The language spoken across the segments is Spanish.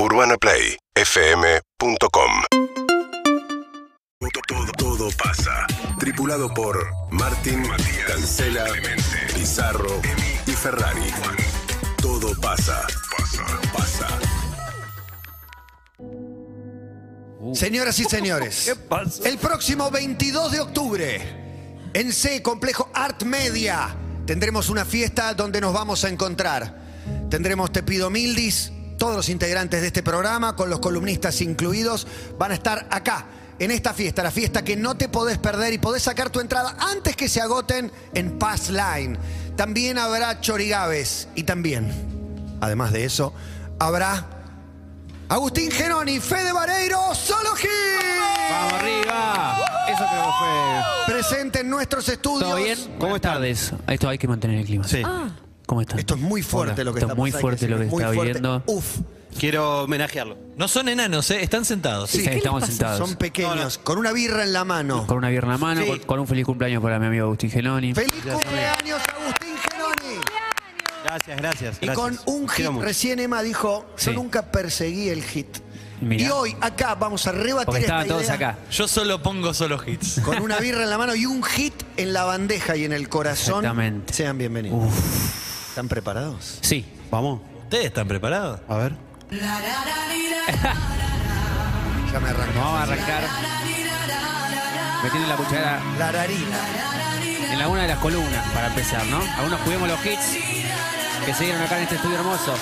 UrbanaPlayFM.com todo, todo, todo pasa. Tripulado por Martín, Matías, Cancela, Pizarro y Ferrari. Todo pasa. Pasa, pasa. Señoras y señores, el próximo 22 de octubre, en C, Complejo Art Media, tendremos una fiesta donde nos vamos a encontrar. Tendremos Te Pido Mildis, todos los integrantes de este programa, con los columnistas incluidos, van a estar acá, en esta fiesta, la fiesta que no te podés perder y podés sacar tu entrada antes que se agoten en Pass Line. También habrá chorigaves y también, además de eso, habrá Agustín Genoni, Fede Vareiro, Solo Gil. ¡Vamos arriba! Eso creo que fue. Presente en nuestros estudios. ¿Todo bien? ¿Cómo tardes? Esto hay que mantener el clima. Sí. ¿Cómo están? Esto es muy fuerte Hola. lo que Esto está es muy pasando, fuerte lo que está fuerte. viviendo. Uf, Quiero homenajearlo. No son enanos, ¿eh? están sentados. Sí, estamos sentados. son pequeños, con una birra en la mano. Con una birra en la mano, Sí. con, con un feliz cumpleaños para mi amigo Agustín Genoni. ¡Feliz cumpleaños, Agustín Genoni! Gracias, gracias. Y gracias. con un hit, recién Emma dijo, yo Sí. nunca perseguí el hit. Mirá. Y hoy acá vamos a rebatir Porque esta estaban todos idea acá. Yo solo pongo solo hits. con una birra en la mano y un hit en la bandeja y en el corazón. Exactamente. Sean bienvenidos. ¿Están preparados? Sí. Vamos, ¿Ustedes están preparados? a ver. Ya me arrancó. Vamos a arrancar metiendo la cuchara La rarina. en alguna de las columnas para empezar, ¿no? Algunos juguemos los hits que se dieron acá en este estudio hermoso.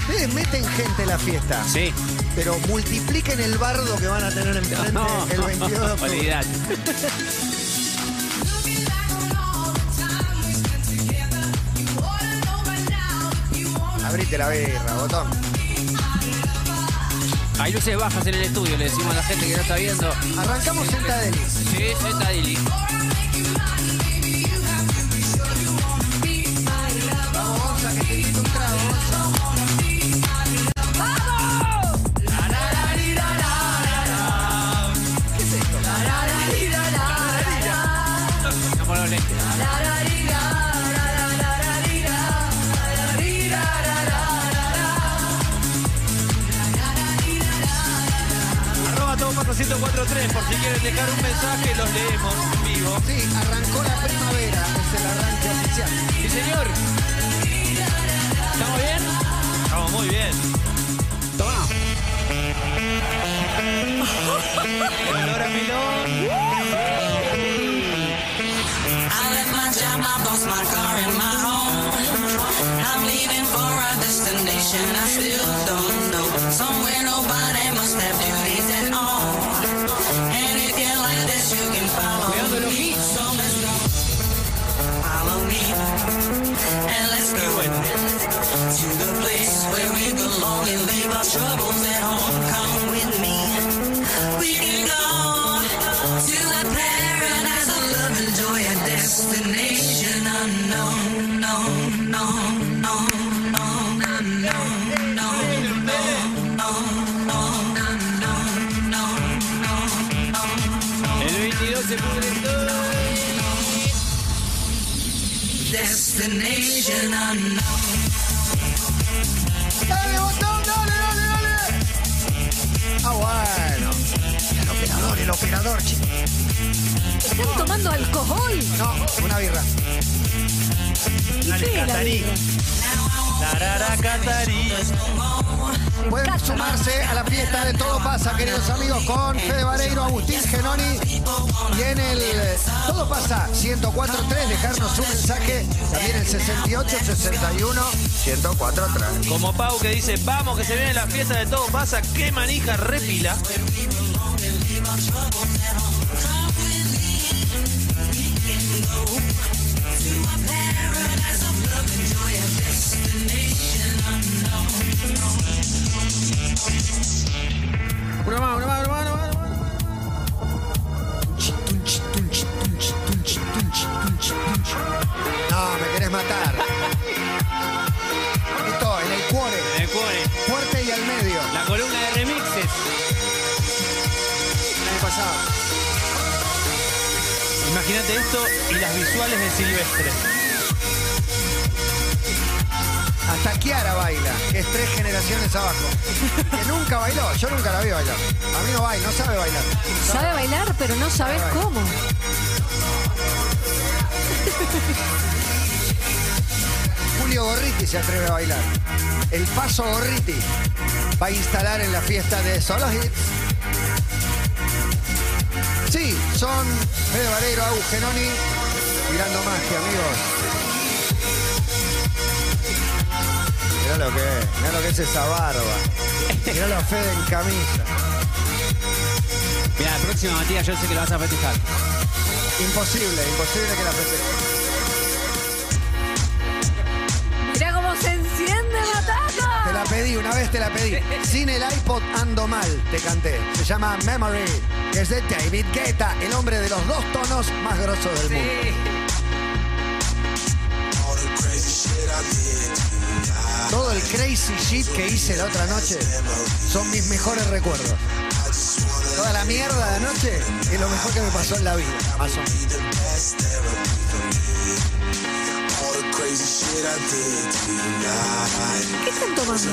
Ustedes meten gente en la fiesta. Sí. Pero multipliquen el bardo que van a tener enfrente No, el 22 de octubre. olvidate. Abrite la birra, botón. Hay luces bajas en el estudio, le decimos a la gente que no está viendo. Arrancamos sentadeli. Sí. Vamos, 1043 por si quieren dejar un mensaje, los leemos en vivo. Sí, arrancó la primavera, es el arranque oficial. Sí, señor. ¿Estamos bien? Estamos muy bien. Toma. El olor a melón. I left my job, I lost my car and my home. I'm leaving for a destination I still don't know. Somewhere nobody must have duties you can follow me. So. Follow me. And let's go to destination unknown. ¡Dale, botón, dale, dale, dale! Ah, bueno. El operador, el operador, chico. ¿Están tomando alcohol? No, una birra. ¿Y qué es la birra? Tarara catarí. Pueden sumarse a la fiesta de Todo Pasa, queridos amigos, con Fede Vareiro, Agustín Genoni. Y en el Todo Pasa 104.3, dejarnos un mensaje. También el 68 61 104.3. Como Pau que dice, vamos que se viene la fiesta de todo pasa, qué manija repila. Una más, una más, una más, una más. No, me querés matar. Esto, en el cuore. En el cuore. Fuerte y al medio. La columna de remixes. Año pasado. Imagínate esto y las visuales de Silvestre. Hasta Kiara baila, que es tres generaciones abajo. Que nunca bailó, yo nunca la vi bailar. A mí no baila, no sabe bailar. Sabe bailar, pero no sabes Sabe cómo. Julio Gorriti se atreve a bailar. El paso Gorriti va a instalar en la fiesta de Solo Hits. Sí, son Fede Valero, Agus Genoni, tirando magia, amigos. Mirá lo que es, mirá lo que es esa barba. Mirá lo Fede en camisa. Mira, la próxima, Matías, yo sé que lo vas a festejar. Imposible, imposible que la festeje. Mirá cómo se enciende la Te la pedí, una vez te la pedí. Sin el iPod ando mal, te canté. Se llama Memory, que es de David Guetta, el hombre de los dos tonos más grosos del mundo. Todo el crazy shit que hice la otra noche son mis mejores recuerdos. Toda la mierda de anoche es lo mejor que me pasó en la vida. Más o menos. ¿Qué están tomando?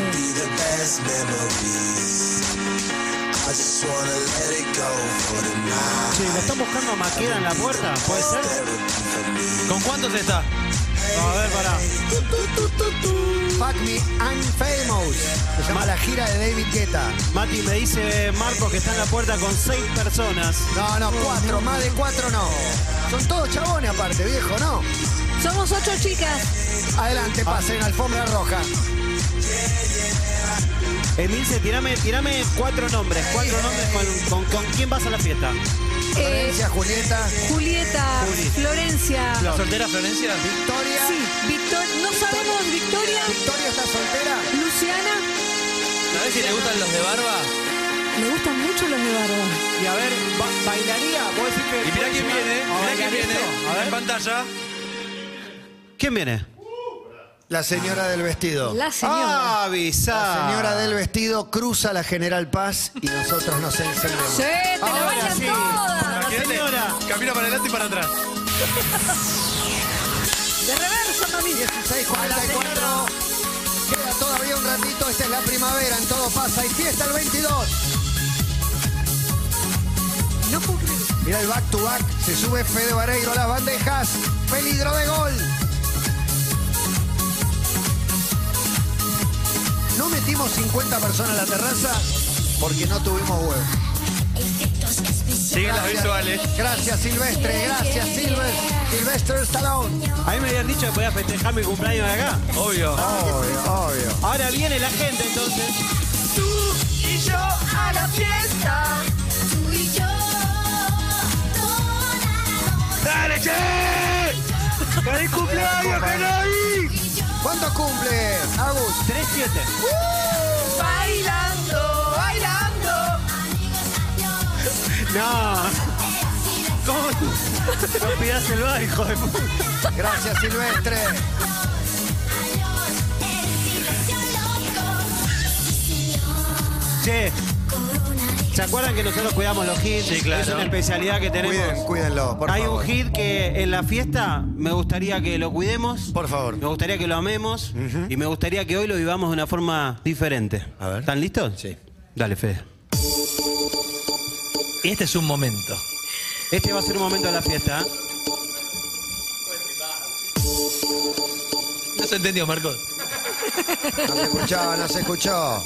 Sí, ¿lo están buscando a Maqueda en la puerta? ¿Puede ser? ¿Con cuántos está? No, a ver, pará. Fuck Me I'm Famous. Se llama la gira de David Guetta. Mati me dice Marcos que está en la puerta con seis personas. No, no, cuatro, más de cuatro no. Son todos chabones aparte, viejo, ¿no? Somos ocho chicas. Adelante, pasen, alfombra roja. Emilce, tirame, tirame cuatro nombres. Cuatro nombres con, con, con quién vas a la fiesta. Eh, Florencia, Julieta, Julieta, Juli. Florencia. ¿La soltera Florencia? Victoria. Sí, Victoria. No sabemos, Victoria, Victoria está soltera. Luciana. ¿Sabés si le gustan los de barba? Le gustan mucho los de barba. Y a ver, ba- ¿bailaría? ¿Vos decís que Y mirá quién viene, a mirá quién viene. A En ver. pantalla. ¿Quién viene? La señora del vestido. La señora. Ah, Avisa. La señora del vestido cruza la General Paz y nosotros nos encendemos. Sí, te la Ahora bailan sí. todas. Imagínate, señora. Camina para adelante y para atrás. De reverso, mami. 16.44. Queda todavía un ratito. Esta es la primavera. En todo pasa. Y fiesta el 22. No puedo creer. Mira el back to back. Se sube Fede Vareiro a las bandejas. Peligro de gol. No metimos 50 personas a la terraza porque no tuvimos huevos. Siguen las visuales. Gracias Silvestre, gracias Silver, Silvestre Stallone. A mí me habían dicho que podía festejar mi cumpleaños de acá. Obvio. Obvio, obvio. Ahora viene la gente entonces. y yo a la fiesta. Tú y yo. ¡Dale, che! ¡Feliz cumpleaños, ¿Cuánto cumple, Agus? 3-7. Bailando, bailando. No. ¿Cómo? No pidas el bar, hijo de puta. Gracias Silvestre. Che. ¿Se acuerdan que nosotros cuidamos los hits? Sí, claro. Es una especialidad que tenemos. Cuiden, cuídenlo, por Hay favor. un hit que en la fiesta me gustaría que lo cuidemos. Por favor. Me gustaría que lo amemos. Y me gustaría que hoy lo vivamos de una forma diferente. A ver. ¿Están listos? Sí. Dale, Fede. Este es un momento. Este va a ser un momento de la fiesta. ¿eh? No se entendió, Marcos. No se escuchaba, no se escuchó.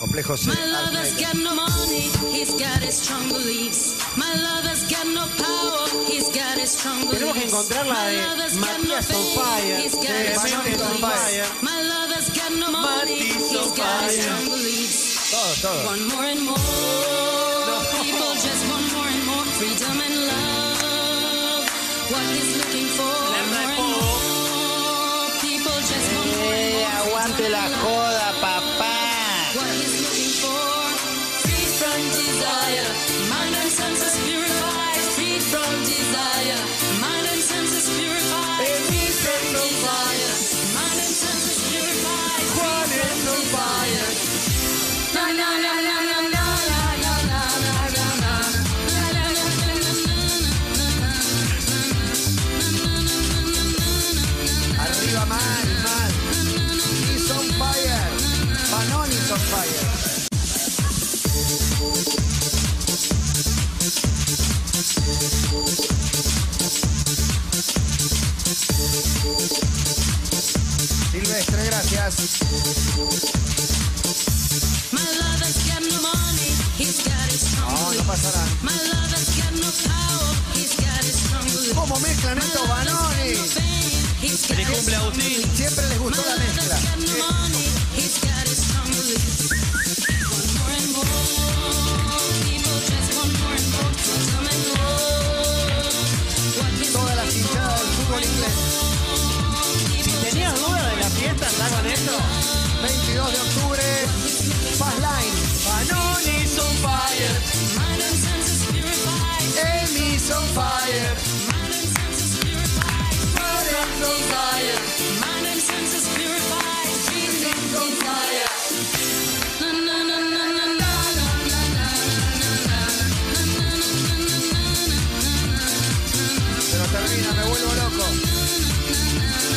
Complejo C. Eh. My lover's got no money, he's got his strong beliefs. My lover's got no power, he's got his strong beliefs. Tenemos que encontrar la My de lover's got no Matías on fire. he's got Sí, his strong Matías on beliefs. fire. My lover's got no money, Matías he's on got his fire. strong beliefs. Todo, todo. Want more and more. People just want more and more freedom and love. What he's looking he's got his strong beliefs. ¿Cómo mezclan estos got Feliz cumple, Agustín. Siempre les gustó la mezcla. 22 de octubre, Fast Line. Banoni's on fire. Emmy's on fire. Emmy's on fire. On fire. Termina, me vuelvo loco.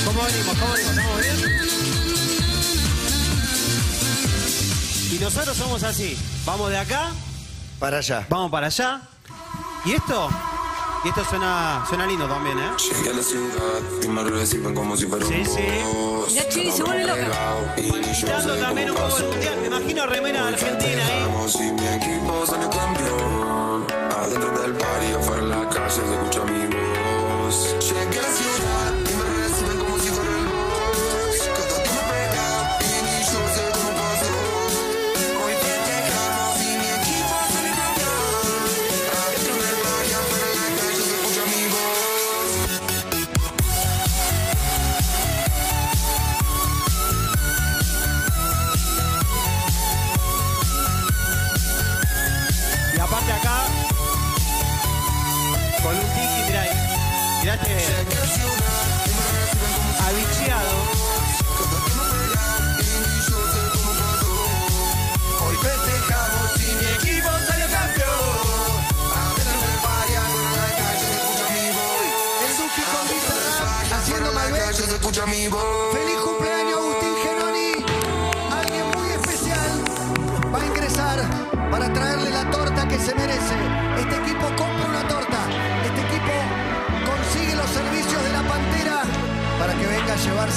¿Cómo venimos? ¿Cómo venimos? Nosotros somos así. Vamos de acá, Para allá. vamos para allá. ¿Y esto? Y esto suena, suena lindo también, ¿eh? Llegué a la ciudad y me reciben como si fuera un Sí, sí. boss. Mirá, Chini, se vuelve loca. Y ni yo Dando sé también un cómo poco el pasó. mundial. Me imagino remera argentina ahí. Vamos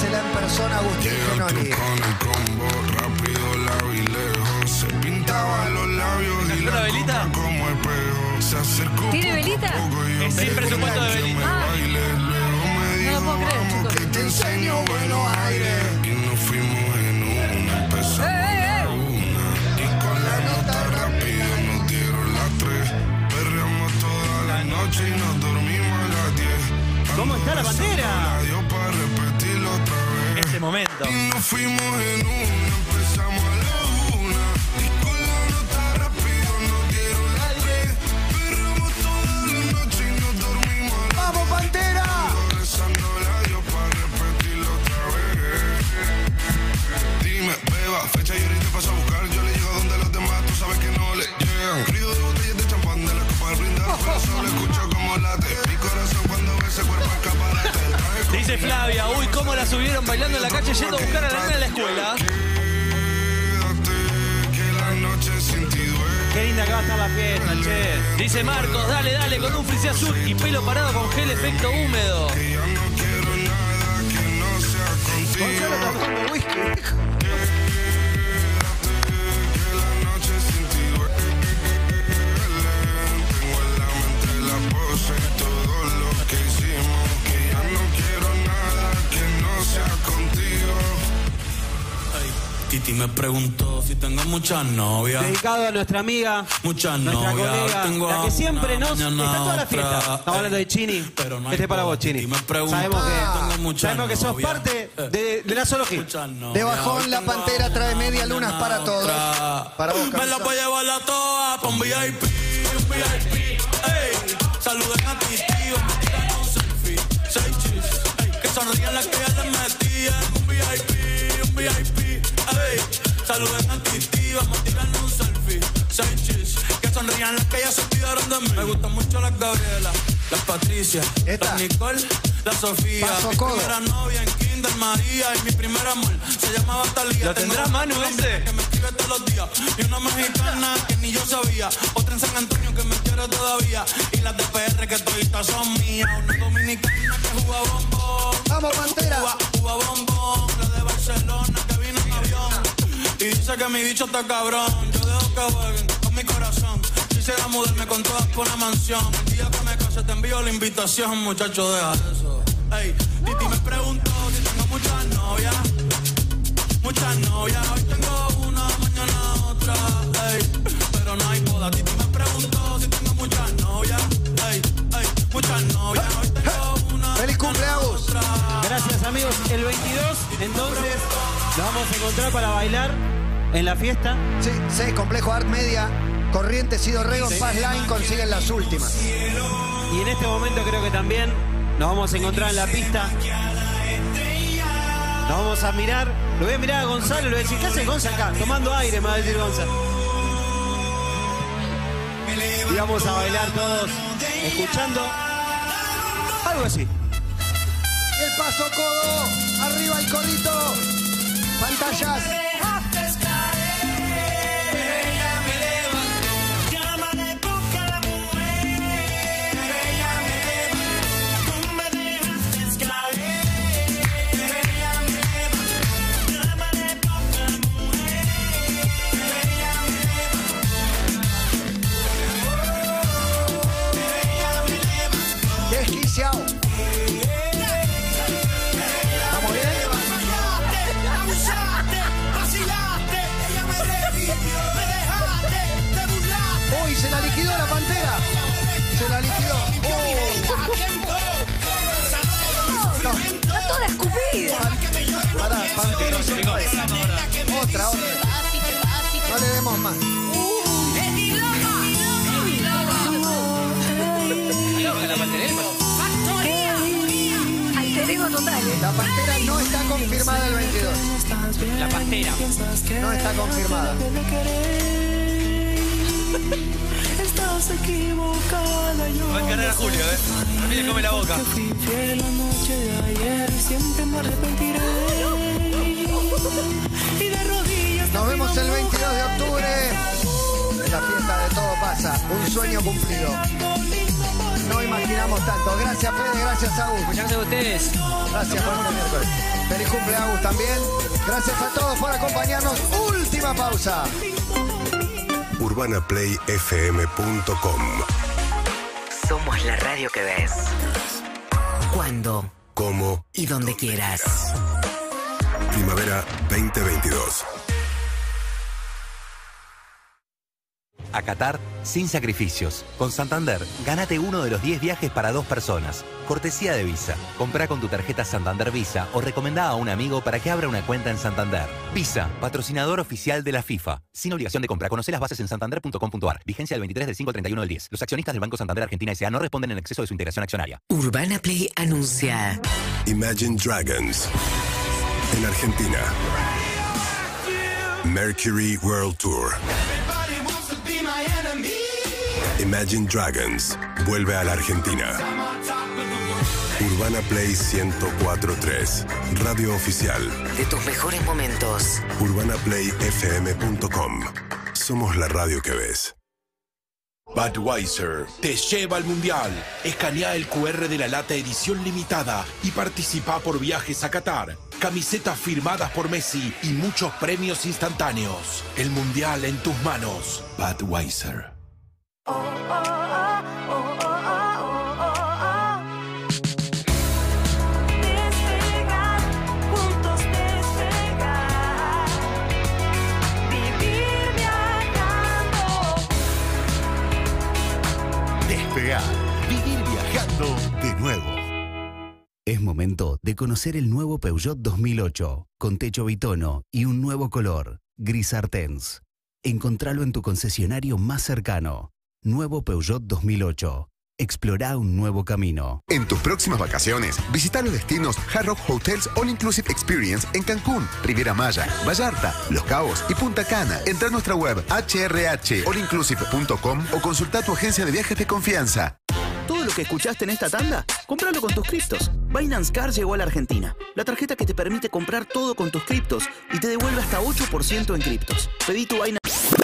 venga a llevársela en persona a Agustín Genoni. Con el combo rápido, la vi lejos. Se pintaba los labios y ¿Una la velita? copa como espejo. Se acercó ¿Tiene poco a velita? poco y yo Es sin presupuesto de que velita. me Ah. baile. Luego me No dijo, lo puedo creer, vamos chicos. que te enseño buenos aires. Y nos fuimos en una, empezamos Eh, eh, eh. la una. Y con la nota rápido nos dieron las tres. Perreamos toda la noche y nos dormimos a las diez. ¿Cómo está la bandera? Momento. Y nos en empezamos Flavia, uy, cómo la subieron bailando en la calle yendo a buscar a la nena a la escuela. Qué linda que va a estar la fiesta, che. Dice Marcos, dale, dale, con un frisé azul y pelo parado con gel efecto húmedo. Gonzalo está tomando whisky. Titi me preguntó si tengo muchas novias. Dedicado a nuestra amiga, Muchas nuestra novias. colega, Tengo la que siempre nos está toda la fiesta. Estamos hablando de Chini. Pero no este es para vos, Chini. Me Sabemos tengo que, muchas sabemos que sos parte de, de la zoología. De bajón, la Tengo Pantera trae media lunas para todos. otra. Para vos, Me la voy a llevar a todas pa' un VIP. Un VIP. Ey, saluden a ti, tío. Me tiran un selfie. Seis chis. Ey, que sonrían las que ya les metían. Un VIP, un VIP. Saluden a. Vamos a tirar un selfie. Seis chis. Que sonrían las que ya se olvidaron de mí. Me gustan mucho las Gabriela, las Patricia, Esta. las Nicole, la Sofía. Paso Mi codo. primera novia en kinder María y mi primer amor se llamaba Talía. ¿Lo tendrá una ese? Que me escribe todos los días. Y una mexicana que ni yo sabía. Otra en San Antonio que me quiere todavía. Y las de PR que toditas son mías. Una dominicana que juega bombón. ¡Vamos, Pantera! Juega bombón. La de Barcelona Y dice que mi bicho está cabrón. Yo dejo que jueguen con mi corazón. Quisiera mudarme con todas por una mansión. El día que me case te envío la invitación, muchacho, deja eso. Ey, Titi me preguntó si tengo muchas novias. Muchas novias, hoy tengo una, mañana otra. Ey, pero no hay boda. Titi me preguntó si tengo muchas novias. Ey, ey, muchas novias, hoy tengo una. ¡Feliz cumpleaños! Gracias amigos. El 22, entonces, nos vamos a encontrar para bailar en la fiesta. Sí, sí, Complejo Art Media, Corrientes y Dorrego, Fast Line consiguen las últimas. Y en este momento creo que también nos vamos a encontrar en la pista. Nos vamos a mirar. Lo voy a mirar a Gonzalo, le voy a decir, ¿qué hace Gonzalo acá? Tomando aire, me va a decir Gonzalo. Y vamos a bailar todos escuchando algo así. Y el paso codo, arriba el codito, pantallas. Otra, otra. No le demos más. La pantera no está confirmada el 22. La pastera. No está confirmada. Estás equivocada, yo Va a encarar a Julio, ¿eh? A mí le come la boca. fui la noche de ayer siempre me arrepentiré. El 22 de octubre en la fiesta de Todo Pasa. Un sueño cumplido. No imaginamos tanto. Gracias, Fede. Gracias, Agus. Muchas gracias a ustedes. Gracias por este miércoles. Feliz cumpleaños también. Gracias a todos por acompañarnos. Última pausa. UrbanaPlayFM.com Somos la radio que ves. Cuando Como y donde quieras. Primavera 2022. A Qatar sin sacrificios. Con Santander, gánate uno de los 10 viajes para dos personas. Cortesía de Visa. Comprá con tu tarjeta Santander Visa o recomendá a un amigo para que abra una cuenta en Santander. Visa, patrocinador oficial de la FIFA. Sin obligación de compra. Conoce las bases en santander.com.ar. Vigencia del 23 del 5 al 31 del 10. Los accionistas del Banco Santander Argentina S.A. no responden en exceso de su integración accionaria. Urbana Play anuncia. Imagine Dragons. En Argentina. Mercury World Tour. Imagine Dragons vuelve a la Argentina. Urbana Play 1043, radio oficial. De tus mejores momentos. UrbanaPlayFM.com. Somos la radio que ves. Budweiser te lleva al mundial. Escanea el QR de la lata edición limitada y participa por viajes a Qatar, camisetas firmadas por Messi y muchos premios instantáneos. El mundial en tus manos. Budweiser. Es momento de conocer el nuevo Peugeot 2008, con techo bitono y un nuevo color, gris Artens. Encontralo en tu concesionario más cercano. Nuevo Peugeot 2008. Explora un nuevo camino. En tus próximas vacaciones, visita los destinos Hard Rock Hotels All Inclusive Experience en Cancún, Riviera Maya, Vallarta, Los Cabos y Punta Cana. Entra a nuestra web hrhallinclusive.com o consulta tu agencia de viajes de confianza. Todo lo que escuchaste en esta tanda, compralo con tus criptos. Binance Car llegó a la Argentina. La tarjeta que te permite comprar todo con tus criptos y te devuelve hasta 8% en criptos. Pedí tu Binance.